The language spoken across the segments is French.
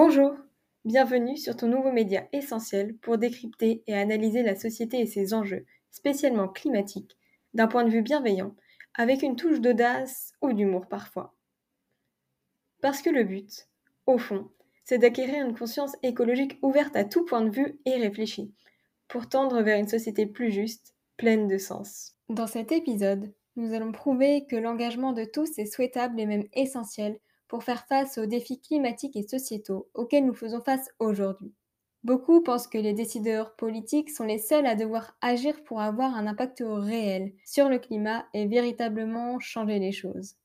Bonjour, bienvenue sur ton nouveau média essentiel pour décrypter et analyser la société et ses enjeux, spécialement climatiques, d'un point de vue bienveillant, avec une touche d'audace ou d'humour parfois. Parce que le but, au fond, c'est d'acquérir une conscience écologique ouverte à tout point de vue et réfléchie, pour tendre vers une société plus juste, pleine de sens. Dans cet épisode, nous allons prouver que l'engagement de tous est souhaitable et même essentiel pour faire face aux défis climatiques et sociétaux auxquels nous faisons face aujourd'hui. Beaucoup pensent que les décideurs politiques sont les seuls à devoir agir pour avoir un impact réel sur le climat et véritablement changer les choses.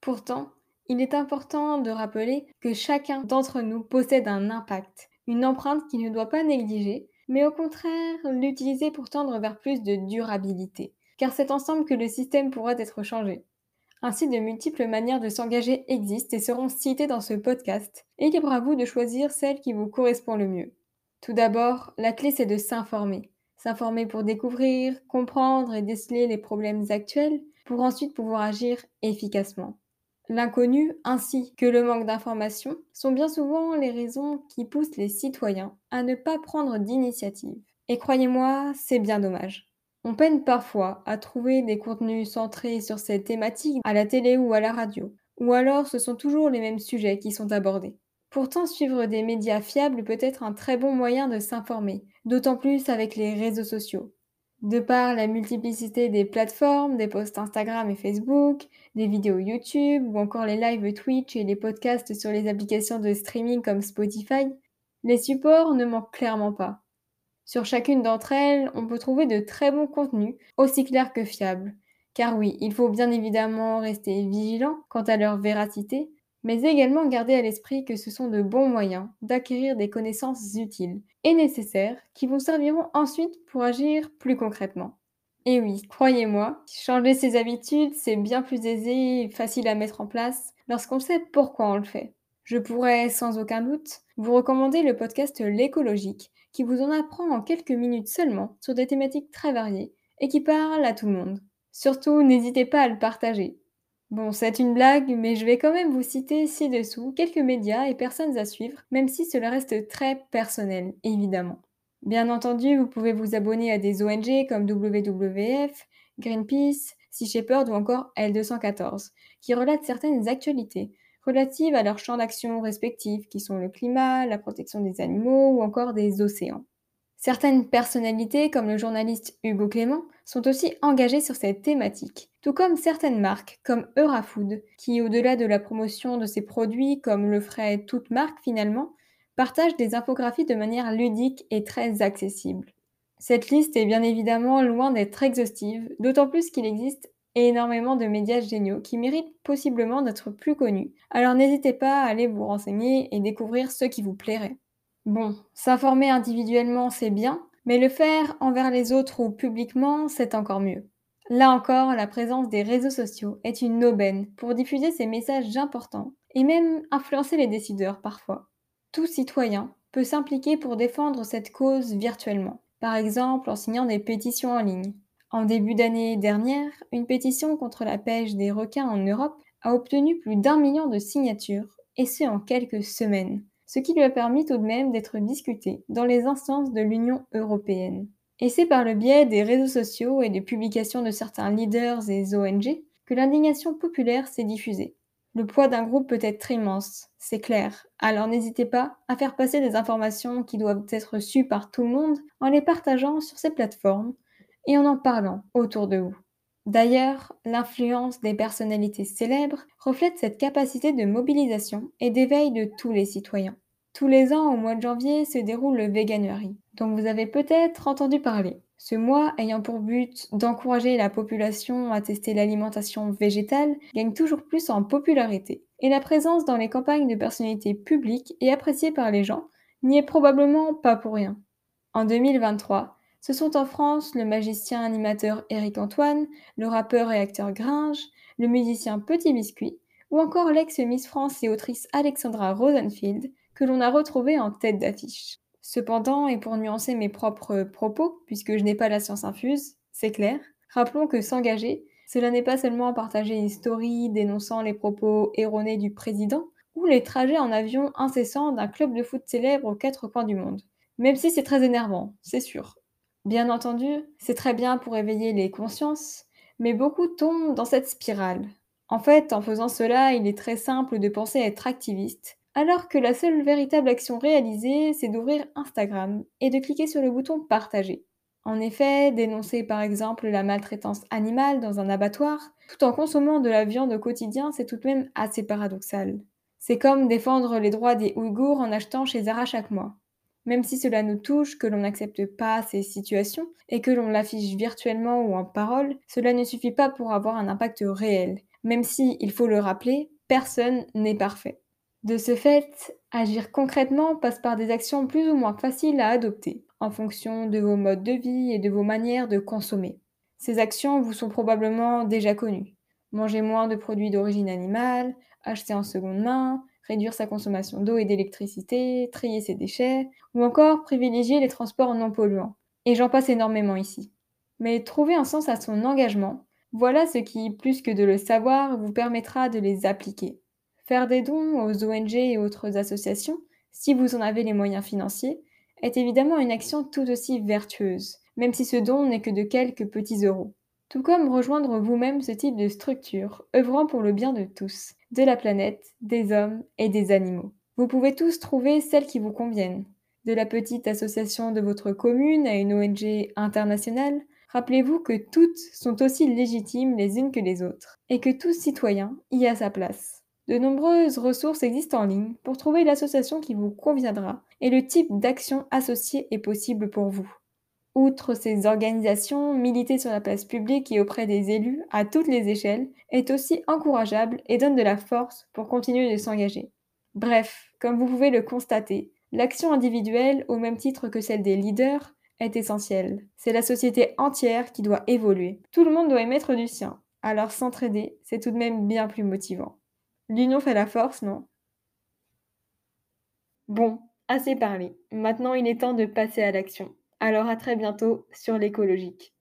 Pourtant, il est important de rappeler que chacun d'entre nous possède un impact, une empreinte qui ne doit pas négliger, mais au contraire l'utiliser pour tendre vers plus de durabilité, car c'est ensemble que le système pourra être changé. Ainsi, de multiples manières de s'engager existent et seront citées dans ce podcast, et libre à vous de choisir celle qui vous correspond le mieux. Tout d'abord, la clé c'est de s'informer. S'informer pour découvrir, comprendre et déceler les problèmes actuels, pour ensuite pouvoir agir efficacement. L'inconnu ainsi que le manque d'information sont bien souvent les raisons qui poussent les citoyens à ne pas prendre d'initiative. Et croyez-moi, c'est bien dommage. On peine parfois à trouver des contenus centrés sur cette thématique à la télé ou à la radio, ou alors ce sont toujours les mêmes sujets qui sont abordés. Pourtant, suivre des médias fiables peut être un très bon moyen de s'informer, d'autant plus avec les réseaux sociaux. De par la multiplicité des plateformes, des posts Instagram et Facebook, des vidéos YouTube ou encore les lives Twitch et les podcasts sur les applications de streaming comme Spotify, les supports ne manquent clairement pas. Sur chacune d'entre elles, on peut trouver de très bons contenus, aussi clairs que fiables. Car oui, il faut bien évidemment rester vigilant quant à leur véracité, mais également garder à l'esprit que ce sont de bons moyens d'acquérir des connaissances utiles et nécessaires qui vous serviront ensuite pour agir plus concrètement. Et oui, croyez-moi, changer ses habitudes, c'est bien plus aisé et facile à mettre en place lorsqu'on sait pourquoi on le fait. Je pourrais sans aucun doute vous recommander le podcast L'écologique, qui vous en apprend en quelques minutes seulement sur des thématiques très variées et qui parle à tout le monde. Surtout, n'hésitez pas à le partager. Bon, c'est une blague, mais je vais quand même vous citer ci-dessous quelques médias et personnes à suivre, même si cela reste très personnel, évidemment. Bien entendu, vous pouvez vous abonner à des ONG comme WWF, Greenpeace, Sea Shepherd ou encore L214, qui relatent certaines actualités, relatives à leurs champs d'action respectifs qui sont le climat, la protection des animaux ou encore des océans. Certaines personnalités, comme le journaliste Hugo Clément, sont aussi engagées sur cette thématique, tout comme certaines marques, comme Eurafood, qui, au-delà de la promotion de ses produits, comme le ferait toute marque finalement, partagent des infographies de manière ludique et très accessible. Cette liste est bien évidemment loin d'être exhaustive, d'autant plus qu'il existe et énormément de médias géniaux qui méritent possiblement d'être plus connus. Alors n'hésitez pas à aller vous renseigner et découvrir ceux qui vous plairaient. Bon, s'informer individuellement, c'est bien, mais le faire envers les autres ou publiquement, c'est encore mieux. Là encore, la présence des réseaux sociaux est une aubaine pour diffuser ces messages importants et même influencer les décideurs parfois. Tout citoyen peut s'impliquer pour défendre cette cause virtuellement, par exemple en signant des pétitions en ligne. En début d'année dernière, une pétition contre la pêche des requins en Europe a obtenu plus d'un million de signatures, et ce en quelques semaines, ce qui lui a permis tout de même d'être discuté dans les instances de l'Union européenne. Et c'est par le biais des réseaux sociaux et des publications de certains leaders et ONG que l'indignation populaire s'est diffusée. Le poids d'un groupe peut être immense, c'est clair, alors n'hésitez pas à faire passer des informations qui doivent être sues par tout le monde en les partageant sur ces plateformes et en en parlant autour de vous. D'ailleurs, l'influence des personnalités célèbres reflète cette capacité de mobilisation et d'éveil de tous les citoyens. Tous les ans, au mois de janvier, se déroule le Veganuary, dont vous avez peut-être entendu parler. Ce mois, ayant pour but d'encourager la population à tester l'alimentation végétale, gagne toujours plus en popularité. Et la présence dans les campagnes de personnalités publiques et appréciée par les gens n'y est probablement pas pour rien. En 2023, ce sont en France le magicien animateur Éric Antoine, le rappeur et acteur Gringe, le musicien Petit Biscuit, ou encore l'ex-Miss France et autrice Alexandra Rosenfield, que l'on a retrouvé en tête d'affiche. Cependant, et pour nuancer mes propres propos, puisque je n'ai pas la science infuse, c'est clair, rappelons que s'engager, cela n'est pas seulement partager une story dénonçant les propos erronés du président, ou les trajets en avion incessants d'un club de foot célèbre aux quatre coins du monde. Même si c'est très énervant, c'est sûr. Bien entendu, c'est très bien pour éveiller les consciences, mais beaucoup tombent dans cette spirale. En fait, en faisant cela, il est très simple de penser être activiste, alors que la seule véritable action réalisée, c'est d'ouvrir Instagram et de cliquer sur le bouton partager. En effet, dénoncer par exemple la maltraitance animale dans un abattoir, tout en consommant de la viande au quotidien, c'est tout de même assez paradoxal. C'est comme défendre les droits des Ouïghours en achetant chez Zara chaque mois. Même si cela nous touche, que l'on n'accepte pas ces situations et que l'on l'affiche virtuellement ou en parole, cela ne suffit pas pour avoir un impact réel. Même si, il faut le rappeler, personne n'est parfait. De ce fait, agir concrètement passe par des actions plus ou moins faciles à adopter, en fonction de vos modes de vie et de vos manières de consommer. Ces actions vous sont probablement déjà connues. Manger moins de produits d'origine animale, acheter en seconde main, réduire sa consommation d'eau et d'électricité, trier ses déchets, ou encore privilégier les transports non polluants. Et j'en passe énormément ici. Mais trouver un sens à son engagement, voilà ce qui, plus que de le savoir, vous permettra de les appliquer. Faire des dons aux ONG et autres associations, si vous en avez les moyens financiers, est évidemment une action tout aussi vertueuse, même si ce don n'est que de quelques petits euros. Tout comme rejoindre vous-même ce type de structure, œuvrant pour le bien de tous, de la planète, des hommes et des animaux. Vous pouvez tous trouver celles qui vous conviennent. De la petite association de votre commune à une ONG internationale, rappelez-vous que toutes sont aussi légitimes les unes que les autres, et que tout citoyen y a sa place. De nombreuses ressources existent en ligne pour trouver l'association qui vous conviendra et le type d'action associée est possible pour vous. Outre ces organisations, militer sur la place publique et auprès des élus, à toutes les échelles, est aussi encourageable et donne de la force pour continuer de s'engager. Bref, comme vous pouvez le constater, l'action individuelle, au même titre que celle des leaders, est essentielle. C'est la société entière qui doit évoluer. Tout le monde doit y mettre du sien. Alors s'entraider, c'est tout de même bien plus motivant. L'union fait la force, non? Bon, assez parlé. Maintenant, il est temps de passer à l'action. Alors à très bientôt sur l'écologique.